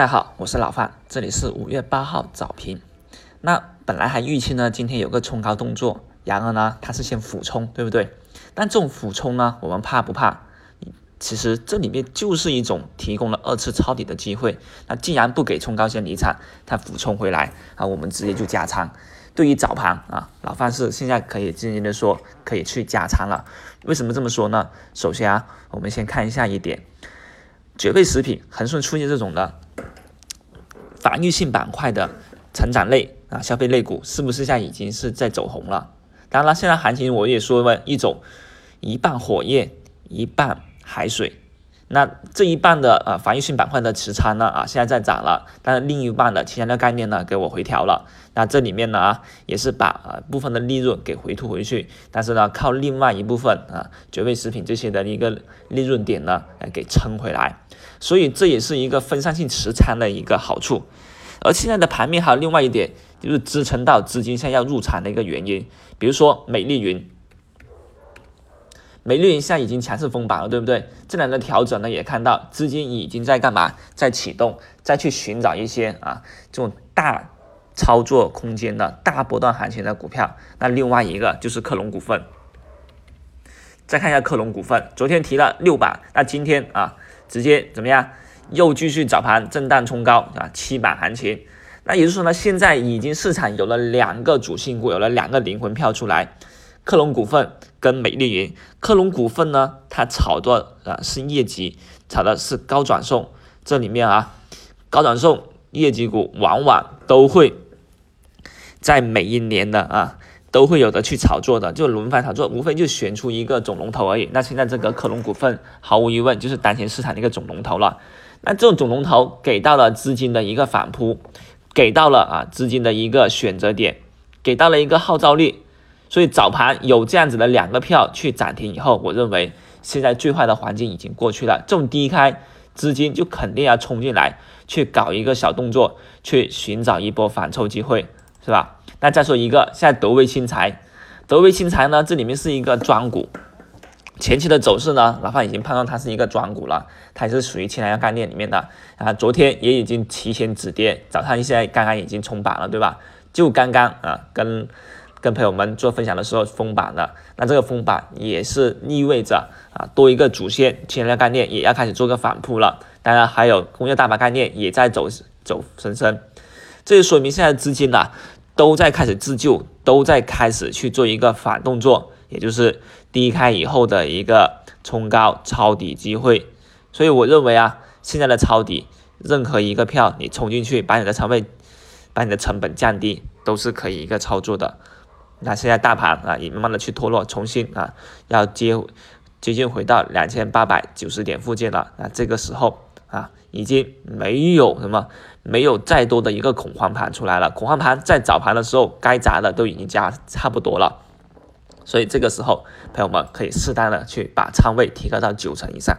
大家好，我是老范，这里是五月八号早评。那本来还预期呢，今天有个冲高动作，然而呢，它是先俯冲，对不对？但这种俯冲呢，我们怕不怕？其实这里面就是一种提供了二次抄底的机会。那既然不给冲高先离场，它俯冲回来啊，我们直接就加仓。对于早盘啊，老范是现在可以直接的说可以去加仓了。为什么这么说呢？首先啊，我们先看一下一点，绝味食品、恒顺出现这种的。防御性板块的成长类啊，消费类股是不是现在已经是在走红了？当然了，现在行情我也说了一种一半火焰一半海水，那这一半的啊防御性板块的持仓呢啊现在在涨了，但是另一半的其他的概念呢给我回调了，那这里面呢啊也是把啊部分的利润给回吐回去，但是呢靠另外一部分啊绝味食品这些的一个利润点呢来给撑回来。所以这也是一个分散性持仓的一个好处，而现在的盘面还有另外一点，就是支撑到资金现在要入场的一个原因。比如说美丽云，美丽云现在已经强势封板了，对不对？这两个调整呢，也看到资金已经在干嘛？在启动，再去寻找一些啊这种大操作空间的大波段行情的股票。那另外一个就是克隆股份，再看一下克隆股份，昨天提了六板，那今天啊。直接怎么样？又继续早盘震荡冲高啊，七板行情。那也就是说呢，现在已经市场有了两个主心股，有了两个灵魂票出来，克隆股份跟美丽云。克隆股份呢，它炒的啊是业绩，炒的是高转送。这里面啊，高转送业绩股往往都会在每一年的啊。都会有的去炒作的，就轮番炒作，无非就选出一个总龙头而已。那现在这个克隆股份，毫无疑问就是当前市场的一个总龙头了。那这种总龙头给到了资金的一个反扑，给到了啊资金的一个选择点，给到了一个号召力。所以早盘有这样子的两个票去涨停以后，我认为现在最坏的环境已经过去了。这种低开资金就肯定要冲进来，去搞一个小动作，去寻找一波反抽机会，是吧？那再说一个，现在德威新材，德威新材呢，这里面是一个庄股，前期的走势呢，老范已经判断它是一个庄股了，它也是属于氢能源概念里面的。啊，昨天也已经提前止跌，早上现在刚刚已经冲板了，对吧？就刚刚啊，跟跟朋友们做分享的时候封板了，那这个封板也是意味着啊，多一个主线氢能源概念也要开始做个反扑了，当然还有工业大盘概念也在走走升升，这就说明现在资金呢。都在开始自救，都在开始去做一个反动作，也就是低开以后的一个冲高抄底机会。所以我认为啊，现在的抄底，任何一个票你冲进去，把你的仓位、把你的成本降低，都是可以一个操作的。那现在大盘啊，也慢慢的去脱落，重新啊要接接近回到两千八百九十点附近了。那这个时候。啊，已经没有什么，没有再多的一个恐慌盘出来了。恐慌盘在早盘的时候该砸的都已经加差不多了，所以这个时候，朋友们可以适当的去把仓位提高到九成以上。